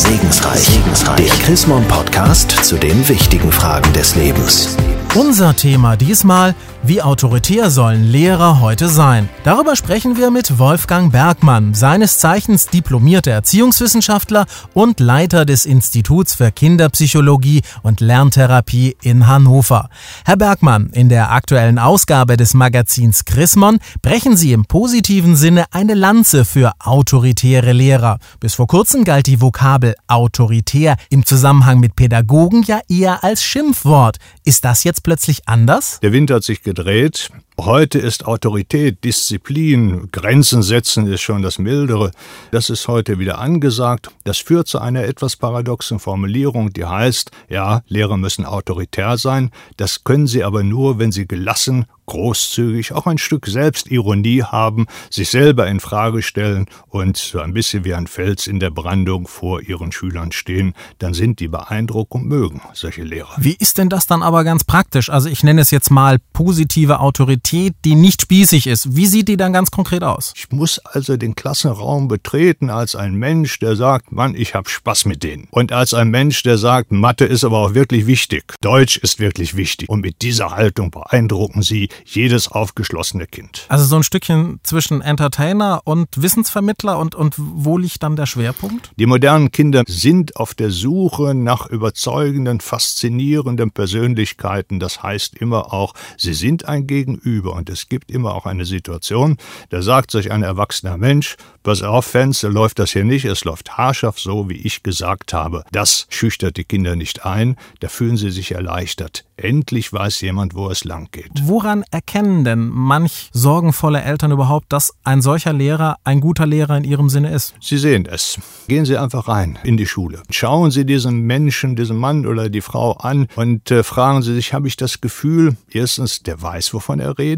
Segensreich. Segensreich. Der Chrismon Podcast zu den wichtigen Fragen des Lebens. Unser Thema diesmal, wie autoritär sollen Lehrer heute sein? Darüber sprechen wir mit Wolfgang Bergmann, seines Zeichens diplomierter Erziehungswissenschaftler und Leiter des Instituts für Kinderpsychologie und Lerntherapie in Hannover. Herr Bergmann, in der aktuellen Ausgabe des Magazins Chrismon brechen Sie im positiven Sinne eine Lanze für autoritäre Lehrer. Bis vor kurzem galt die Vokabel autoritär im Zusammenhang mit Pädagogen ja eher als Schimpfwort. Ist das jetzt plötzlich anders? Der Wind hat sich gedreht. Heute ist Autorität, Disziplin, Grenzen setzen ist schon das Mildere. Das ist heute wieder angesagt. Das führt zu einer etwas paradoxen Formulierung, die heißt, ja, Lehrer müssen autoritär sein. Das können sie aber nur, wenn sie gelassen, großzügig, auch ein Stück Selbstironie haben, sich selber in Frage stellen und so ein bisschen wie ein Fels in der Brandung vor ihren Schülern stehen, dann sind die beeindruckt und mögen solche Lehrer. Wie ist denn das dann aber ganz praktisch? Also ich nenne es jetzt mal positive Autorität, die nicht spießig ist. Wie sieht die dann ganz konkret aus? Ich muss also den Klassenraum betreten als ein Mensch, der sagt, Mann, ich habe Spaß mit denen. Und als ein Mensch, der sagt, Mathe ist aber auch wirklich wichtig. Deutsch ist wirklich wichtig. Und mit dieser Haltung beeindrucken sie jedes aufgeschlossene Kind. Also so ein Stückchen zwischen Entertainer und Wissensvermittler und, und wo liegt dann der Schwerpunkt? Die modernen Kinder sind auf der Suche nach überzeugenden, faszinierenden Persönlichkeiten. Das heißt immer auch, sie sind ein Gegenüber und es gibt immer auch eine Situation, da sagt sich ein erwachsener Mensch, pass auf, Fans, läuft das hier nicht, es läuft haarscharf so, wie ich gesagt habe. Das schüchtert die Kinder nicht ein, da fühlen sie sich erleichtert. Endlich weiß jemand, wo es lang geht. Woran erkennen denn manch sorgenvolle Eltern überhaupt, dass ein solcher Lehrer ein guter Lehrer in ihrem Sinne ist? Sie sehen es. Gehen Sie einfach rein in die Schule. Schauen Sie diesen Menschen, diesen Mann oder die Frau an und äh, fragen Sie sich, habe ich das Gefühl, erstens, der weiß, wovon er redet,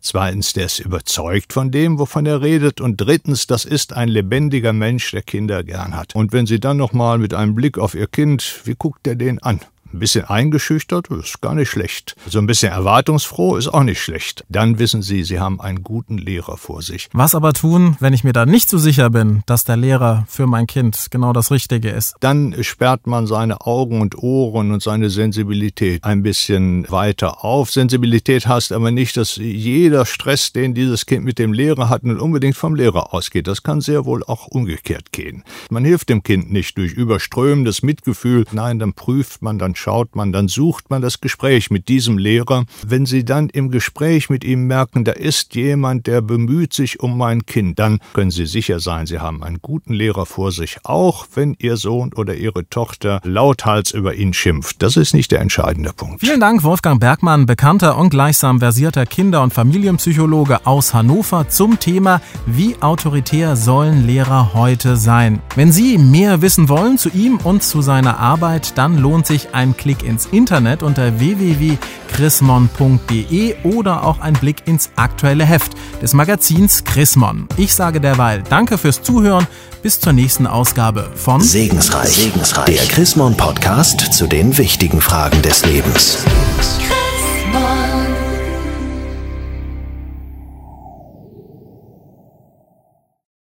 zweitens, der ist überzeugt von dem, wovon er redet und drittens, das ist ein lebendiger Mensch, der Kinder gern hat. Und wenn Sie dann nochmal mit einem Blick auf Ihr Kind, wie guckt er den an? Ein bisschen eingeschüchtert ist gar nicht schlecht. So ein bisschen erwartungsfroh ist auch nicht schlecht. Dann wissen Sie, Sie haben einen guten Lehrer vor sich. Was aber tun, wenn ich mir da nicht so sicher bin, dass der Lehrer für mein Kind genau das Richtige ist? Dann sperrt man seine Augen und Ohren und seine Sensibilität ein bisschen weiter auf. Sensibilität heißt aber nicht, dass jeder Stress, den dieses Kind mit dem Lehrer hat, nun unbedingt vom Lehrer ausgeht. Das kann sehr wohl auch umgekehrt gehen. Man hilft dem Kind nicht durch überströmendes Mitgefühl. Nein, dann prüft man, dann schaut man, dann sucht man das Gespräch mit diesem Lehrer. Wenn Sie dann im Gespräch mit ihm merken, da ist jemand, der bemüht sich um mein Kind, dann können Sie sicher sein, Sie haben einen guten Lehrer vor sich, auch wenn Ihr Sohn oder Ihre Tochter lauthals über ihn schimpft. Das ist nicht der entscheidende Punkt. Vielen Dank, Wolfgang Bergmann, bekannter und gleichsam versierter Kinder- und Familienpsychologe aus Hannover zum Thema Wie autoritär sollen Lehrer heute sein? Wenn Sie mehr wissen wollen zu ihm und zu seiner Arbeit, dann lohnt sich ein Klick ins Internet unter www.chrismon.de oder auch ein Blick ins aktuelle Heft des Magazins Chrismon. Ich sage derweil Danke fürs Zuhören. Bis zur nächsten Ausgabe von Segensreich. Segensreich. Der Chrismon Podcast zu den wichtigen Fragen des Lebens.